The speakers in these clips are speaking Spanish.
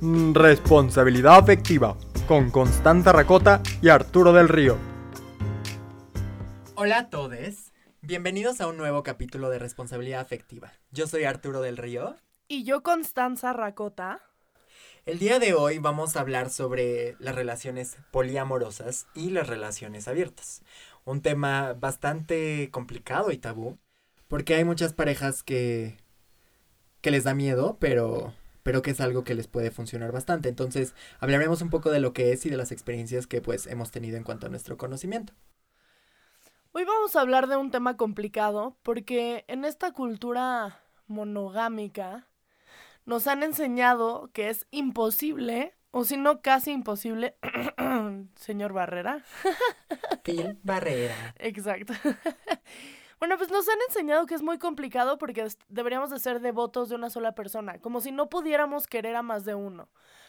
Responsabilidad afectiva con Constanza Racota y Arturo del Río. Hola a todos, bienvenidos a un nuevo capítulo de Responsabilidad afectiva. Yo soy Arturo del Río. Y yo Constanza Racota. El día de hoy vamos a hablar sobre las relaciones poliamorosas y las relaciones abiertas. Un tema bastante complicado y tabú, porque hay muchas parejas que, que les da miedo, pero pero que es algo que les puede funcionar bastante. Entonces, hablaremos un poco de lo que es y de las experiencias que pues hemos tenido en cuanto a nuestro conocimiento. Hoy vamos a hablar de un tema complicado porque en esta cultura monogámica nos han enseñado que es imposible, o si no casi imposible, señor Barrera. Phil Barrera. Exacto. Bueno, pues nos han enseñado que es muy complicado porque deberíamos de ser devotos de una sola persona, como si no pudiéramos querer a más de uno.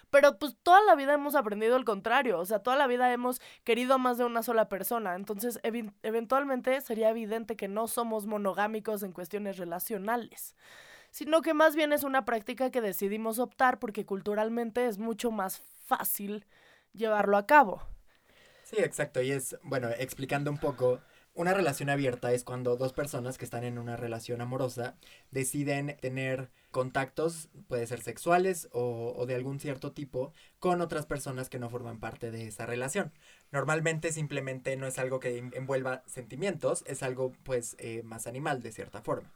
Pero pues toda la vida hemos aprendido el contrario, o sea, toda la vida hemos querido a más de una sola persona, entonces eventualmente sería evidente que no somos monogámicos en cuestiones relacionales, sino que más bien es una práctica que decidimos optar porque culturalmente es mucho más fácil llevarlo a cabo. Sí, exacto, y es, bueno, explicando un poco, una relación abierta es cuando dos personas que están en una relación amorosa deciden tener contactos, puede ser sexuales o, de algún cierto tipo, con otras personas que no forman parte de esa relación. Normalmente simplemente no es algo que envuelva sentimientos, es algo pues eh, más animal de cierta forma.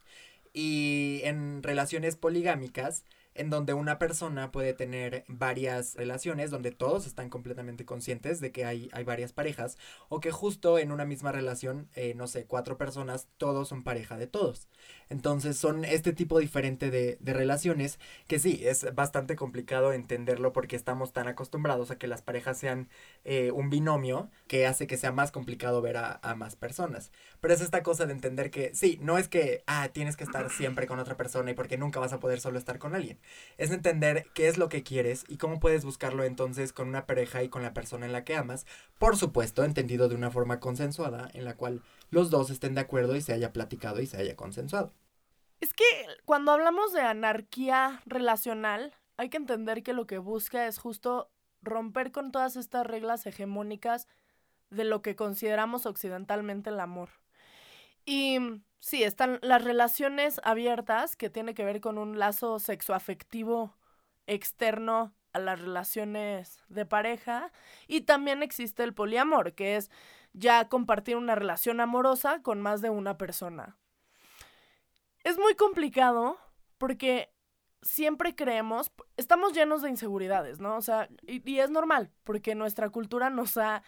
Y en relaciones poligámicas, en donde una persona puede tener varias relaciones, donde todos están completamente conscientes de que hay, hay varias parejas, o que justo en una misma relación, eh, no sé, cuatro personas, todos son pareja de todos. Entonces son este tipo diferente de, de relaciones que sí, es bastante complicado entenderlo porque estamos tan acostumbrados a que las parejas sean eh, un binomio que hace que sea más complicado ver a, a más personas. Pero es esta cosa de entender que sí, no es que, ah, tienes que estar siempre con otra persona y porque nunca vas a poder solo estar con alguien es entender qué es lo que quieres y cómo puedes buscarlo entonces con una pareja y con la persona en la que amas. Por supuesto, entendido de una forma consensuada en la cual los dos estén de acuerdo y se haya platicado y se haya consensuado. Es que cuando hablamos de anarquía relacional, hay que entender que lo que busca es justo romper con todas estas reglas hegemónicas de lo que consideramos occidentalmente el amor. Y sí, están las relaciones abiertas, que tiene que ver con un lazo sexoafectivo externo a las relaciones de pareja. Y también existe el poliamor, que es ya compartir una relación amorosa con más de una persona. Es muy complicado porque siempre creemos, estamos llenos de inseguridades, ¿no? O sea, y, y es normal, porque nuestra cultura nos ha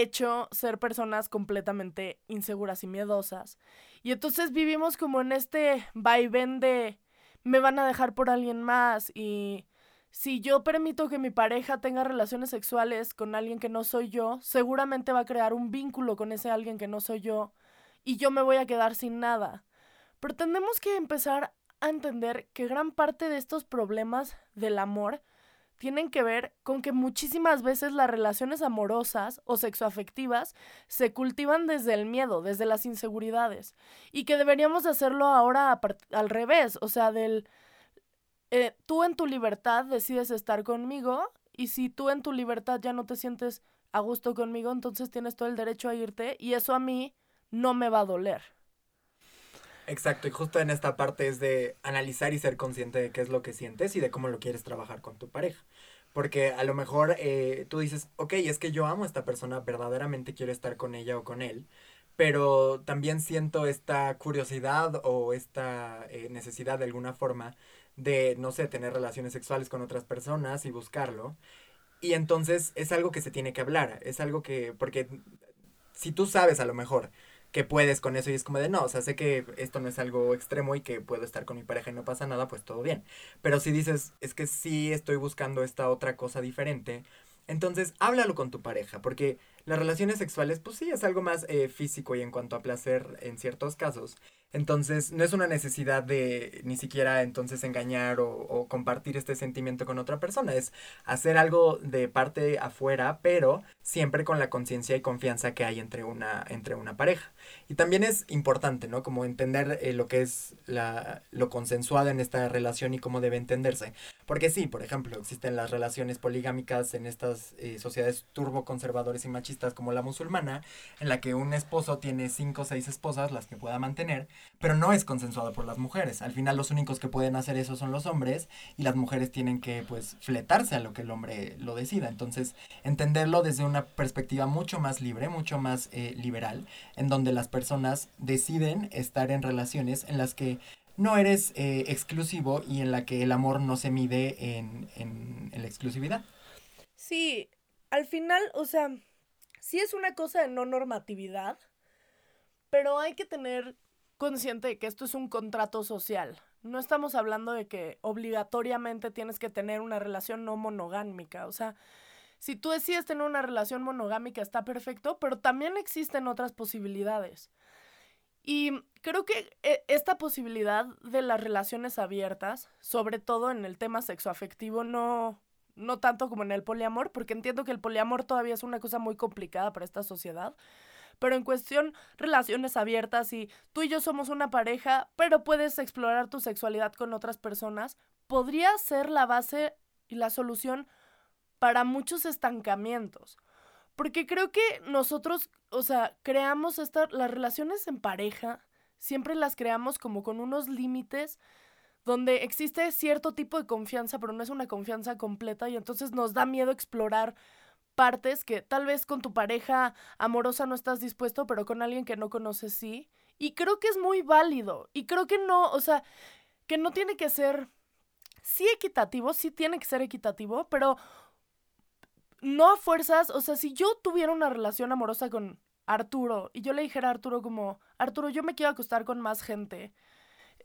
hecho ser personas completamente inseguras y miedosas. Y entonces vivimos como en este vaivén de me van a dejar por alguien más y si yo permito que mi pareja tenga relaciones sexuales con alguien que no soy yo, seguramente va a crear un vínculo con ese alguien que no soy yo y yo me voy a quedar sin nada. Pero tenemos que empezar a entender que gran parte de estos problemas del amor tienen que ver con que muchísimas veces las relaciones amorosas o sexoafectivas se cultivan desde el miedo, desde las inseguridades, y que deberíamos hacerlo ahora al revés, o sea, del eh, tú en tu libertad decides estar conmigo y si tú en tu libertad ya no te sientes a gusto conmigo, entonces tienes todo el derecho a irte y eso a mí no me va a doler. Exacto, y justo en esta parte es de analizar y ser consciente de qué es lo que sientes y de cómo lo quieres trabajar con tu pareja. Porque a lo mejor eh, tú dices, ok, es que yo amo a esta persona, verdaderamente quiero estar con ella o con él, pero también siento esta curiosidad o esta eh, necesidad de alguna forma de, no sé, tener relaciones sexuales con otras personas y buscarlo. Y entonces es algo que se tiene que hablar, es algo que, porque si tú sabes a lo mejor que puedes con eso y es como de no, o sea, sé que esto no es algo extremo y que puedo estar con mi pareja y no pasa nada, pues todo bien. Pero si dices, es que sí estoy buscando esta otra cosa diferente, entonces háblalo con tu pareja, porque las relaciones sexuales, pues sí, es algo más eh, físico y en cuanto a placer en ciertos casos. Entonces, no es una necesidad de ni siquiera entonces engañar o, compartir este sentimiento con otra persona. Es hacer algo de parte afuera, pero siempre con la conciencia y confianza que hay entre una, entre una pareja. Y también es importante, ¿no? Como entender eh, lo que es la, lo consensuado en esta relación y cómo debe entenderse. Porque sí, por ejemplo, existen las relaciones poligámicas en estas eh, sociedades turboconservadores y machistas como la musulmana, en la que un esposo tiene cinco o seis esposas, las que pueda mantener, pero no es consensuado por las mujeres. Al final los únicos que pueden hacer eso son los hombres y las mujeres tienen que pues fletarse a lo que el hombre lo decida. Entonces, entenderlo desde una perspectiva mucho más libre, mucho más eh, liberal, en donde las personas deciden estar en relaciones en las que no eres eh, exclusivo y en la que el amor no se mide en, en, en la exclusividad. Sí, al final, o sea, sí es una cosa de no normatividad, pero hay que tener consciente de que esto es un contrato social. No estamos hablando de que obligatoriamente tienes que tener una relación no monogámica. O sea, si tú decides tener una relación monogámica está perfecto, pero también existen otras posibilidades. Y creo que eh, esta posibilidad de las relaciones abiertas, sobre todo en el tema sexoafectivo, no, no tanto como en el poliamor, porque entiendo que el poliamor todavía es una cosa muy complicada para esta sociedad, pero en cuestión relaciones abiertas y tú y yo somos una pareja, pero puedes explorar tu sexualidad con otras personas, podría ser la base y la solución para muchos estancamientos. Porque creo que nosotros, o sea, creamos estas, las relaciones en pareja, siempre las creamos como con unos límites donde existe cierto tipo de confianza, pero no es una confianza completa y entonces nos da miedo explorar partes que tal vez con tu pareja amorosa no estás dispuesto, pero con alguien que no conoces sí. Y creo que es muy válido. Y creo que no, o sea, que no tiene que ser, sí equitativo, sí tiene que ser equitativo, pero no a fuerzas, o sea, si yo tuviera una relación amorosa con Arturo y yo le dijera a Arturo como, Arturo, yo me quiero acostar con más gente.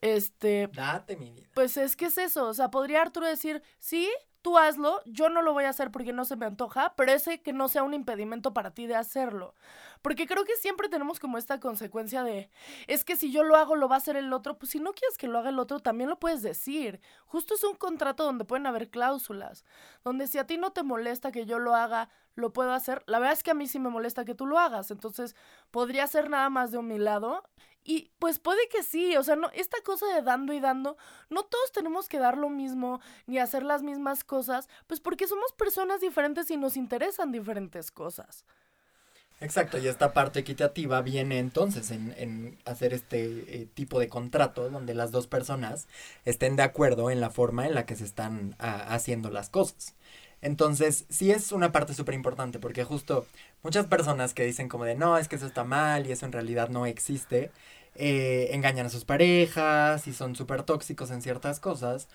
Este. Date mi vida. Pues es que es eso. O sea, podría Arturo decir, sí, tú hazlo, yo no lo voy a hacer porque no se me antoja, pero ese que no sea un impedimento para ti de hacerlo. Porque creo que siempre tenemos como esta consecuencia de, es que si yo lo hago, lo va a hacer el otro. Pues si no quieres que lo haga el otro, también lo puedes decir. Justo es un contrato donde pueden haber cláusulas, donde si a ti no te molesta que yo lo haga, lo puedo hacer. La verdad es que a mí sí me molesta que tú lo hagas, entonces podría ser nada más de un mi lado y pues puede que sí, o sea, no, esta cosa de dando y dando, no todos tenemos que dar lo mismo ni hacer las mismas cosas, pues porque somos personas diferentes y nos interesan diferentes cosas. Exacto, y esta parte equitativa viene entonces en, en hacer este eh, tipo de contrato donde las dos personas estén de acuerdo en la forma en la que se están a, haciendo las cosas. Entonces, sí es una parte súper importante porque justo muchas personas que dicen como de no, es que eso está mal y eso en realidad no existe, eh, engañan a sus parejas y son súper tóxicos en ciertas cosas.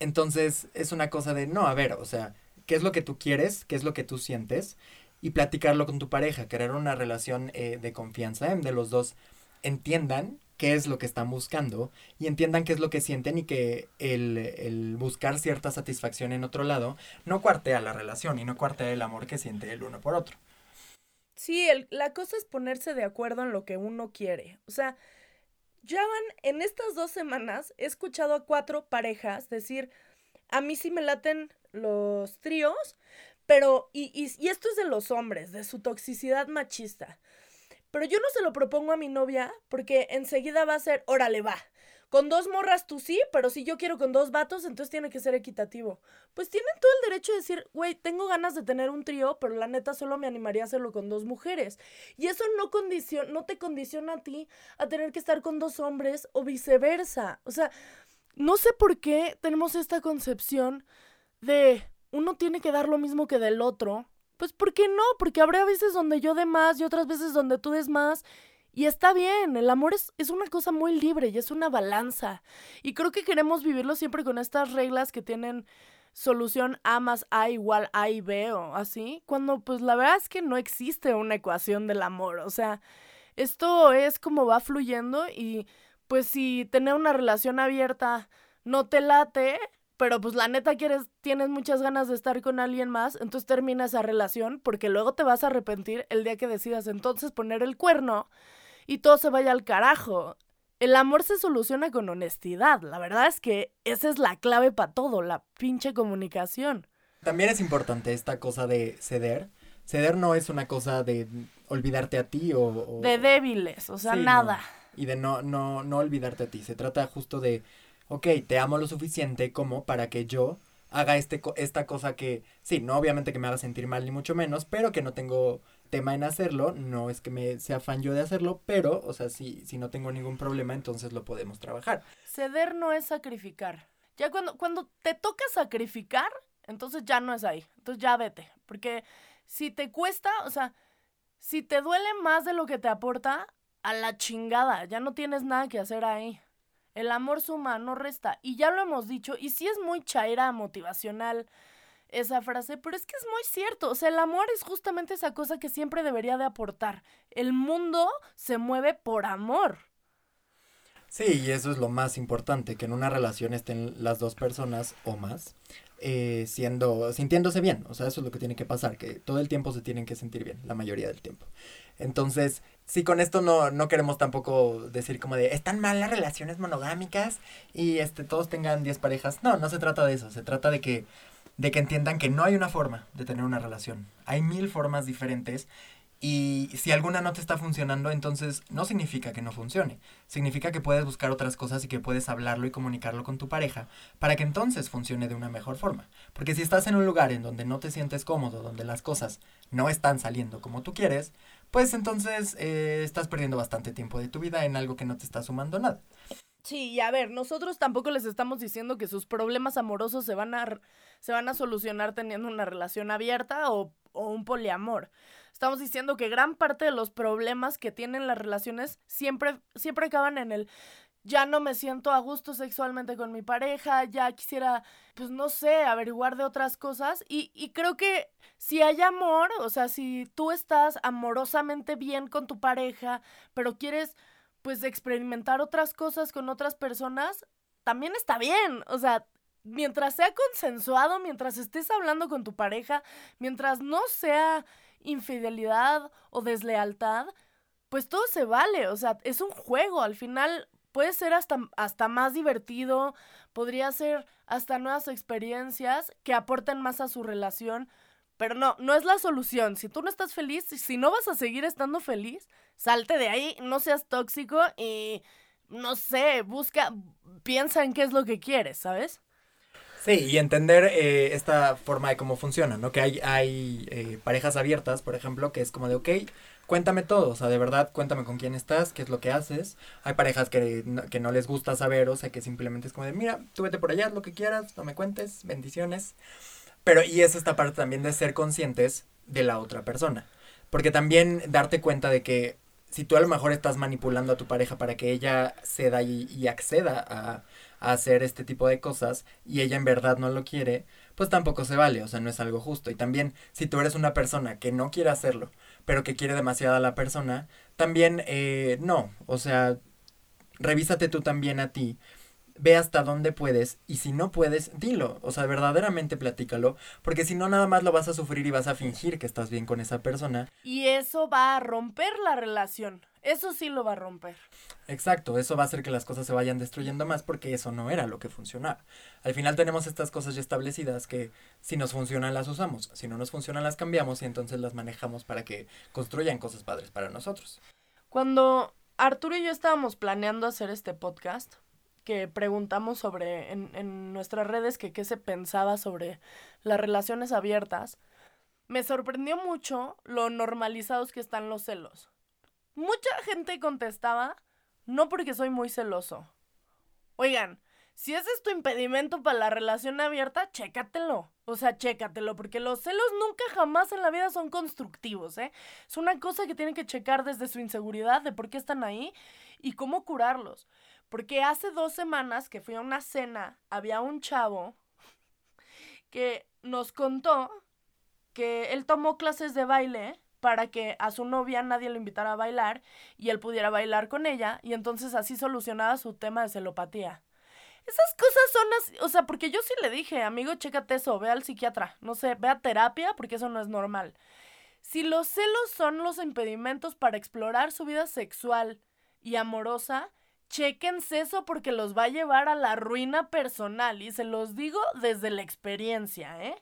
Entonces es una cosa de, no, a ver, o sea, ¿qué es lo que tú quieres? ¿Qué es lo que tú sientes? Y platicarlo con tu pareja, crear una relación eh, de confianza, de los dos entiendan qué es lo que están buscando y entiendan qué es lo que sienten y que el, el buscar cierta satisfacción en otro lado no cuartea la relación y no cuartea el amor que siente el uno por otro. Sí, el, la cosa es ponerse de acuerdo en lo que uno quiere. O sea, ya van, en estas dos semanas he escuchado a cuatro parejas decir, a mí sí me laten los tríos, pero, y, y, y esto es de los hombres, de su toxicidad machista. Pero yo no se lo propongo a mi novia porque enseguida va a ser, órale, va. Con dos morras tú sí, pero si yo quiero con dos vatos, entonces tiene que ser equitativo. Pues tienen todo el derecho de decir, güey, tengo ganas de tener un trío, pero la neta solo me animaría a hacerlo con dos mujeres. Y eso no, condiciona, no te condiciona a ti a tener que estar con dos hombres o viceversa. O sea, no sé por qué tenemos esta concepción de uno tiene que dar lo mismo que del otro. Pues ¿por qué no? Porque habrá veces donde yo dé más y otras veces donde tú des más y está bien, el amor es, es, una cosa muy libre y es una balanza. Y creo que queremos vivirlo siempre con estas reglas que tienen solución A más A igual A y B o así, cuando pues la verdad es que no existe una ecuación del amor. O sea, esto es como va fluyendo y pues si tener una relación abierta no te late, pero pues la neta quieres, tienes muchas ganas de estar con alguien más, entonces termina esa relación porque luego te vas a arrepentir el día que decidas entonces poner el cuerno y todo se vaya al carajo. el amor se soluciona con honestidad. La verdad es que esa es la clave para todo, la pinche comunicación. También es importante esta cosa de ceder. Ceder no es una cosa de olvidarte a ti o... de débiles, o sea, nada. Y de no, no, no olvidarte a ti. Se trata justo de, ok, te amo lo suficiente como para que yo haga este, esta cosa que, sí, no obviamente que me haga sentir mal ni mucho menos, pero que no tengo tema en hacerlo, no es que me sea fan yo de hacerlo, pero, o sea, si, si no tengo ningún problema, entonces lo podemos trabajar. Ceder no es sacrificar. Ya cuando, cuando te toca sacrificar, entonces ya no es ahí. Entonces ya vete. Porque si te cuesta, o sea, si te duele más de lo que te aporta, a la chingada, ya no tienes nada que hacer ahí. El amor suma, no resta. Y ya lo hemos dicho, y sí es muy chaira motivacional esa frase, pero es que es muy cierto. O sea, el amor es justamente esa cosa que siempre debería de aportar. El mundo se mueve por amor. Sí, y eso es lo más importante, que en una relación estén las dos personas o más eh, siendo, sintiéndose bien. O sea, eso es lo que tiene que pasar, que todo el tiempo se tienen que sentir bien, la mayoría del tiempo. Entonces, sí, con esto no, no queremos tampoco decir como de, están mal las relaciones monogámicas y este, todos tengan 10 parejas. No, no se trata de eso, se trata de que de que entiendan que no hay una forma de tener una relación. Hay mil formas diferentes y si alguna no te está funcionando, entonces no significa que no funcione. Significa que puedes buscar otras cosas y que puedes hablarlo y comunicarlo con tu pareja para que entonces funcione de una mejor forma. Porque si estás en un lugar en donde no te sientes cómodo, donde las cosas no están saliendo como tú quieres, pues entonces eh, estás perdiendo bastante tiempo de tu vida en algo que no te está sumando nada. Sí, y a ver, nosotros tampoco les estamos diciendo que sus problemas amorosos se van a, se van a solucionar teniendo una relación abierta o, o un poliamor. Estamos diciendo que gran parte de los problemas que tienen las relaciones siempre, siempre acaban en el ya no me siento a gusto sexualmente con mi pareja, ya quisiera, pues no sé, averiguar de otras cosas. Y, y creo que si hay amor, o sea, si tú estás amorosamente bien con tu pareja, pero quieres pues experimentar otras cosas con otras personas, también está bien. O sea, mientras sea consensuado, mientras estés hablando con tu pareja, mientras no sea infidelidad o deslealtad, pues todo se vale. O sea, es un juego. Al final puede ser hasta, hasta más divertido, podría ser hasta nuevas experiencias que aporten más a su relación. Pero no, no es la solución. Si tú no estás feliz, si no vas a seguir estando feliz, salte de ahí, no seas tóxico y no sé, busca, piensa en qué es lo que quieres, ¿sabes? Sí, y entender eh, esta forma de cómo funciona, ¿no? Que hay, hay eh, parejas abiertas, por ejemplo, que es como de, ok, cuéntame todo, o sea, de verdad, cuéntame con quién estás, qué es lo que haces. Hay parejas que no, que no les gusta saber, o sea, que simplemente es como de, mira, tú vete por allá, lo que quieras, no me cuentes, bendiciones. Pero, y es esta parte también de ser conscientes de la otra persona. Porque también darte cuenta de que si tú a lo mejor estás manipulando a tu pareja para que ella ceda y, acceda a, hacer este tipo de cosas y ella en verdad no lo quiere, pues tampoco se vale, o sea, no es algo justo. Y también si tú eres una persona que no quiere hacerlo, pero que quiere demasiado a la persona, también eh, no, o sea, revísate tú también a ti ve hasta dónde puedes y si no puedes, dilo, o sea, verdaderamente platícalo, porque si no nada más lo vas a sufrir y vas a fingir que estás bien con esa persona. Y eso va a romper la relación, eso sí lo va a romper. Exacto, eso va a hacer que las cosas se vayan destruyendo más porque eso no era lo que funcionaba. Al final tenemos estas cosas ya establecidas que si nos funcionan las usamos, si no nos funcionan las cambiamos y entonces las manejamos para que construyan cosas padres para nosotros. Cuando Arturo y yo estábamos planeando hacer este podcast, que preguntamos sobre en, en nuestras redes que qué se pensaba sobre las relaciones abiertas, me sorprendió mucho lo normalizados que están los celos. Mucha gente contestaba, no porque soy muy celoso. Oigan, si ese es tu impedimento para la relación abierta, chécatelo. O sea, chécatelo, porque los celos nunca jamás en la vida son constructivos, ¿eh? Es una cosa que tienen que checar desde su inseguridad, de por qué están ahí y cómo curarlos. Porque hace dos semanas que fui a una cena, había un chavo que nos contó que él tomó clases de baile para que a su novia nadie lo invitara a bailar y él pudiera bailar con ella y entonces así solucionaba su tema de celopatía. Esas cosas son así, o sea, porque yo sí le dije, amigo, chécate eso, ve al psiquiatra, no sé, ve a terapia porque eso no es normal. Si los celos son los impedimentos para explorar su vida sexual y amorosa, Chequense eso porque los va a llevar a la ruina personal y se los digo desde la experiencia, ¿eh?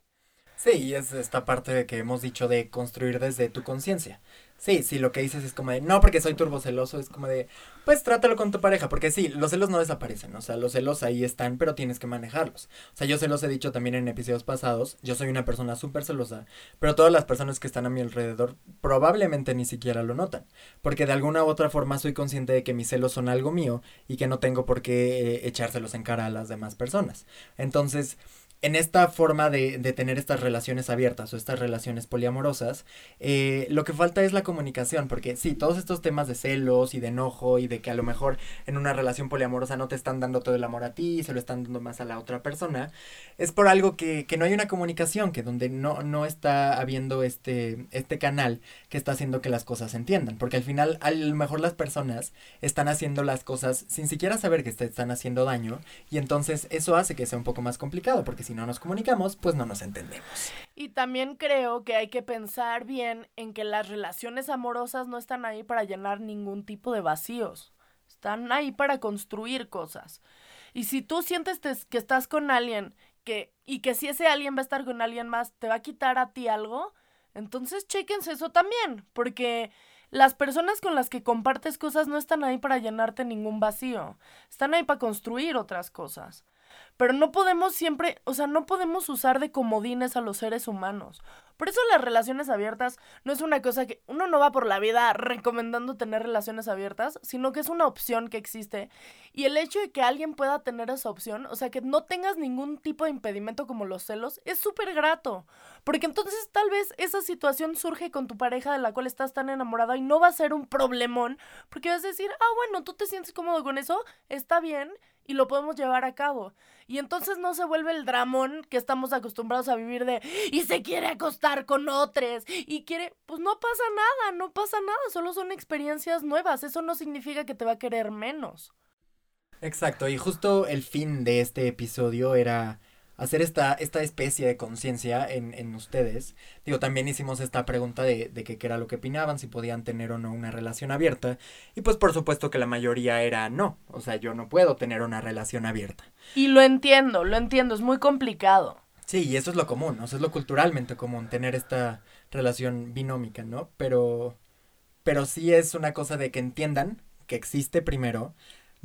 Sí, es esta parte que hemos dicho de construir desde tu conciencia. Sí, sí, lo que dices es como de, no, porque soy turboceloso, es como de, pues trátalo con tu pareja, porque sí, los celos no desaparecen, o sea, los celos ahí están, pero tienes que manejarlos. O sea, yo se los he dicho también en episodios pasados, yo soy una persona súper celosa, pero todas las personas que están a mi alrededor probablemente ni siquiera lo notan, porque de alguna u otra forma soy consciente de que mis celos son algo mío y que no tengo por qué eh, echárselos en cara a las demás personas. Entonces, en esta forma de, de, tener estas relaciones abiertas o estas relaciones poliamorosas, eh, lo que falta es la comunicación, porque sí, todos estos temas de celos y de enojo y de que a lo mejor en una relación poliamorosa no te están dando todo el amor a ti, se lo están dando más a la otra persona, es por algo que, que no hay una comunicación, que donde no, no está habiendo este, este canal que está haciendo que las cosas se entiendan, porque al final a lo mejor las personas están haciendo las cosas sin siquiera saber que te están haciendo daño y entonces eso hace que sea un poco más complicado, porque si no nos comunicamos, pues no nos entendemos. Y también creo que hay que pensar bien en que las relaciones amorosas no están ahí para llenar ningún tipo de vacíos. Están ahí para construir cosas. Y si tú sientes que estás con alguien que y que si ese alguien va a estar con alguien más te va a quitar a ti algo, entonces chequense eso también, porque las personas con las que compartes cosas no están ahí para llenarte ningún vacío, están ahí para construir otras cosas. Pero no podemos siempre, o sea, no podemos usar de comodines a los seres humanos. Por eso las relaciones abiertas no es una cosa que uno no va por la vida recomendando tener relaciones abiertas, sino que es una opción que existe. Y el hecho de que alguien pueda tener esa opción, o sea, que no tengas ningún tipo de impedimento como los celos, es súper grato. Porque entonces tal vez esa situación surge con tu pareja de la cual estás tan enamorada y no va a ser un problemón, porque vas a decir, ah, bueno, tú te sientes cómodo con eso, está bien y lo podemos llevar a cabo. Y entonces no se vuelve el dramón que estamos acostumbrados a vivir de y se quiere acostar con otros y quiere, pues no pasa nada, no pasa nada, solo son experiencias nuevas, eso no significa que te va a querer menos. Exacto, y justo el fin de este episodio era hacer esta, esta especie de conciencia en, en, ustedes. Digo, también hicimos esta pregunta de, de qué era lo que opinaban, si podían tener o no una relación abierta. Y pues por supuesto que la mayoría era no. O sea, yo no puedo tener una relación abierta. Y lo entiendo, lo entiendo, es muy complicado. Sí, y eso es lo común, o sea, es lo culturalmente común, tener esta relación binómica, ¿no? Pero, pero sí es una cosa de que entiendan que existe primero,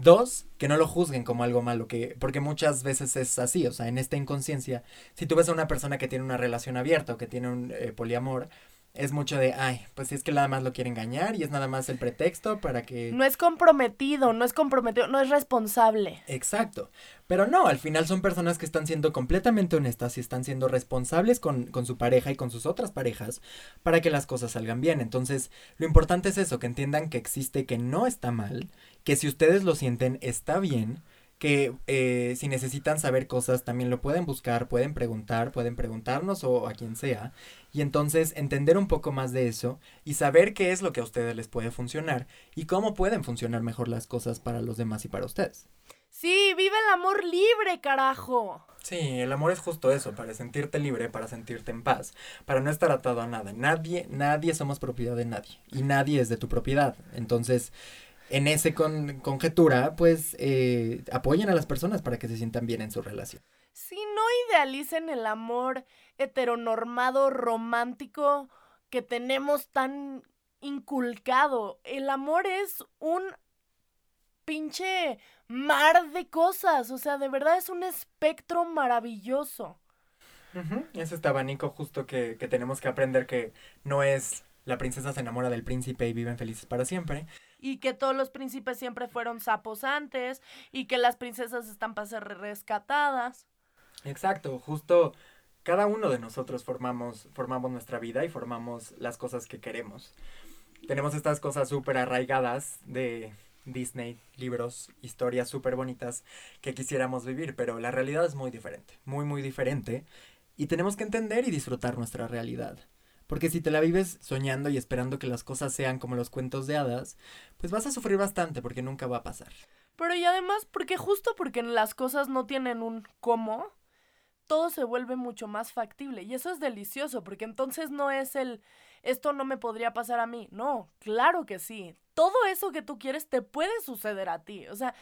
Dos, que no lo juzguen como algo malo, que, porque muchas veces es así, o sea, en esta inconsciencia, si tú ves a una persona que tiene una relación abierta o que tiene un eh, poliamor, es mucho de, ay, pues si es que nada más lo quiere engañar y es nada más el pretexto para que... No es comprometido, no es comprometido, no es responsable. Exacto. Pero no, al final son personas que están siendo completamente honestas y están siendo responsables con, con su pareja y con sus otras parejas para que las cosas salgan bien. Entonces, lo importante es eso, que entiendan que existe, que no está mal, que si ustedes lo sienten, está bien que eh, si necesitan saber cosas también lo pueden buscar, pueden preguntar, pueden preguntarnos o a quien sea. Y entonces entender un poco más de eso y saber qué es lo que a ustedes les puede funcionar y cómo pueden funcionar mejor las cosas para los demás y para ustedes. Sí, vive el amor libre, carajo. Sí, el amor es justo eso, para sentirte libre, para sentirte en paz, para no estar atado a nada. Nadie, nadie somos propiedad de nadie y nadie es de tu propiedad. Entonces, en ese con, conjetura, pues eh, apoyen a las personas para que se sientan bien en su relación. Sí, no idealicen el amor heteronormado, romántico que tenemos tan inculcado. El amor es un pinche mar de cosas, o sea, de verdad es un espectro maravilloso. Es este abanico justo que, que tenemos que aprender que no es la princesa se enamora del príncipe y viven felices para siempre, y que todos los príncipes siempre fueron sapos antes y que las princesas están para ser rescatadas. Exacto, justo cada uno de nosotros formamos, formamos nuestra vida y formamos las cosas que queremos. Tenemos estas cosas súper arraigadas de Disney, libros, historias súper bonitas que quisiéramos vivir, pero la realidad es muy diferente, muy, muy diferente. Y tenemos que entender y disfrutar nuestra realidad. Porque si te la vives soñando y esperando que las cosas sean como los cuentos de hadas, pues vas a sufrir bastante porque nunca va a pasar. Pero y además, porque justo porque las cosas no tienen un cómo, todo se vuelve mucho más factible. Y eso es delicioso, porque entonces no es el, esto no me podría pasar a mí. No, claro que sí. Todo eso que tú quieres te puede suceder a ti. O sea,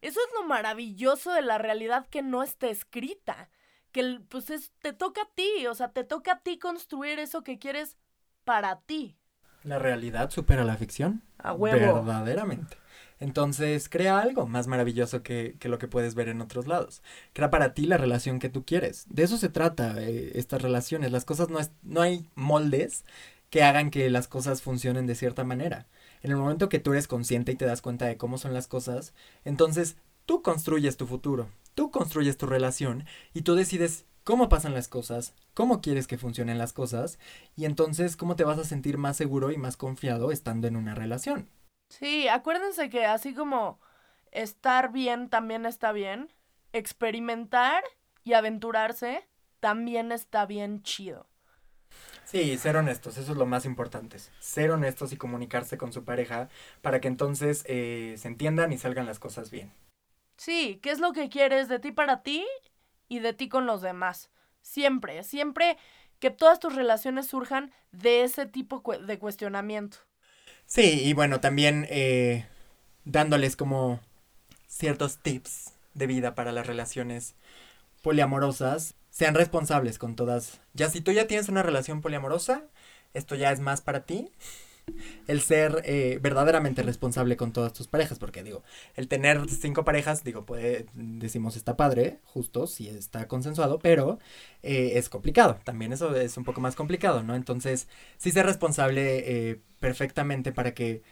eso es lo maravilloso de la realidad que no está escrita. Que pues es, te toca a ti, o sea, te toca a ti construir eso que quieres para ti. ¿La realidad supera la ficción? A huevo. Verdaderamente. Entonces, crea algo más maravilloso que, que, lo que puedes ver en otros lados. Crea para ti la relación que tú quieres. De eso se trata eh, estas relaciones. Las cosas no, es, no hay moldes que hagan que las cosas funcionen de cierta manera. En el momento que tú eres consciente y te das cuenta de cómo son las cosas, entonces tú construyes tu futuro, tú construyes tu relación y tú decides cómo pasan las cosas, cómo quieres que funcionen las cosas y entonces cómo te vas a sentir más seguro y más confiado estando en una relación. Sí, acuérdense que así como estar bien también está bien, experimentar y aventurarse también está bien chido. Sí, ser honestos, eso es lo más importante. Ser honestos y comunicarse con su pareja para que entonces eh, se entiendan y salgan las cosas bien. Sí, ¿qué es lo que quieres de ti para ti y de ti con los demás? Siempre, siempre que todas tus relaciones surjan de ese tipo de cuestionamiento. Sí, y bueno, también eh, dándoles como ciertos tips de vida para las relaciones poliamorosas sean responsables con todas. Ya si tú ya tienes una relación poliamorosa, esto ya es más para ti. El ser eh, verdaderamente responsable con todas tus parejas, porque digo, el tener cinco parejas, digo, puede, decimos, está padre, justo, si está consensuado, pero eh, es complicado, también eso es un poco más complicado, ¿no? Entonces, sí ser responsable eh, perfectamente para que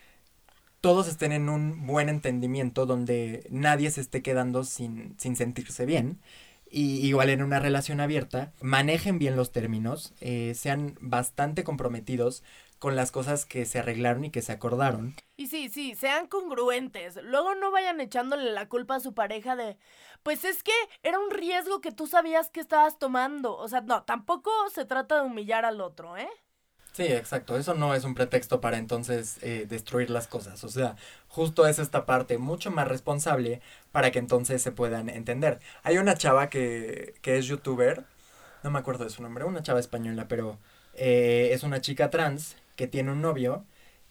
todos estén en un buen entendimiento donde nadie se esté quedando sin, sin sentirse bien y igual en una relación abierta, manejen bien los términos, sean bastante comprometidos con las cosas que se arreglaron y que se acordaron. Y sí, sí, sean congruentes. Luego no vayan echándole la culpa a su pareja de, pues es que era un riesgo que tú sabías que estabas tomando. O sea, no, tampoco se trata de humillar al otro, ¿eh? Sí, exacto. Eso no es un pretexto para entonces eh, destruir las cosas. O sea, justo es esta parte mucho más responsable para que entonces se puedan entender. Hay una chava que, que es youtuber, no me acuerdo de su nombre, una chava española, pero eh, es una chica trans que tiene un novio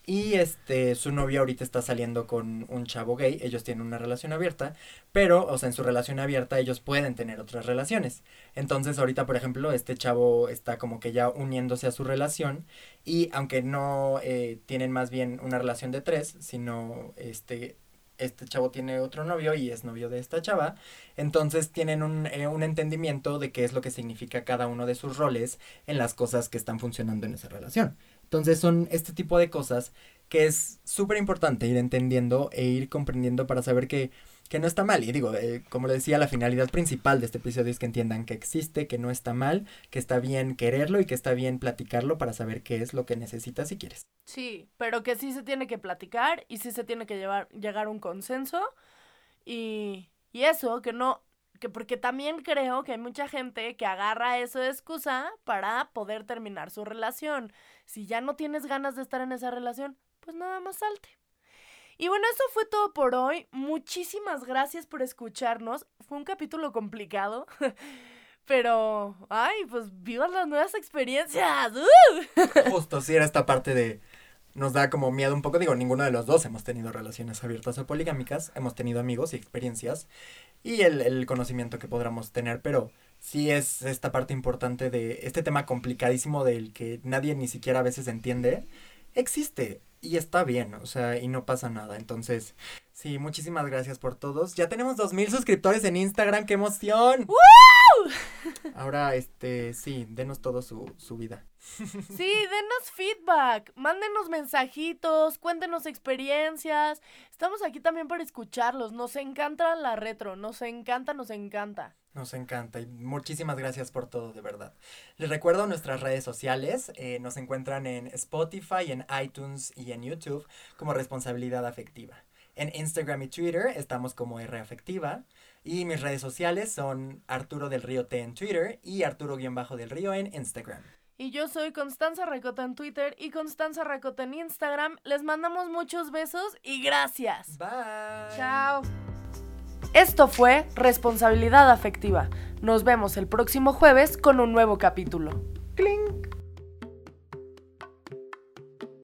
y este, su novia ahorita está saliendo con un chavo gay, ellos tienen una relación abierta, pero, o sea, en su relación abierta ellos pueden tener otras relaciones. Entonces ahorita, por ejemplo, este chavo está como que ya uniéndose a su relación y aunque no eh, tienen más bien una relación de tres, sino este, este chavo tiene otro novio y es novio de esta chava, entonces tienen un, eh, un, entendimiento de qué es lo que significa cada uno de sus roles en las cosas que están funcionando en esa relación. Entonces son este tipo de cosas que es súper importante ir entendiendo e ir comprendiendo para saber que, que no está mal. Y digo, eh, como le decía, la finalidad principal de este episodio es que entiendan que existe, que no está mal, que está bien quererlo y que está bien platicarlo para saber qué es lo que necesitas y quieres. Sí, pero que sí se tiene que platicar y sí se tiene que llevar, llegar a un consenso. Y, y eso, que no, que porque también creo que hay mucha gente que agarra eso de excusa para poder terminar su relación. Si ya no tienes ganas de estar en esa relación, pues nada más salte. Y bueno, eso fue todo por hoy. Muchísimas gracias por escucharnos. Fue un capítulo complicado. Pero, ay, pues vivas las nuevas experiencias. Justo, sí, era esta parte de nos da como miedo un poco. Digo, ninguno de los dos hemos tenido relaciones abiertas o poligámicas, hemos tenido amigos y experiencias y el, el conocimiento que podamos tener, pero sí es esta parte importante de este tema complicadísimo del que nadie ni siquiera a veces entiende, existe y está bien, o sea, y no pasa nada. Entonces, sí, muchísimas gracias por todos. Ya tenemos dos mil suscriptores en Instagram, qué emoción. Ahora, este, sí, denos todo su, su vida. Sí, denos feedback, mándenos mensajitos, cuéntenos experiencias. Estamos aquí también para escucharlos. Nos encanta la retro, nos encanta, nos encanta. Nos encanta y muchísimas gracias por todo, de verdad. Les recuerdo nuestras redes sociales. Eh, nos encuentran en Spotify, en iTunes y en YouTube como Responsabilidad Afectiva. En Instagram y Twitter estamos como R Afectiva. Y mis redes sociales son Arturo del Río T en Twitter y Arturo-del Río en Instagram. Y yo soy Constanza Racota en Twitter y Constanza Racota en Instagram. Les mandamos muchos besos y gracias. Bye. Chao. Esto fue Responsabilidad Afectiva. Nos vemos el próximo jueves con un nuevo capítulo.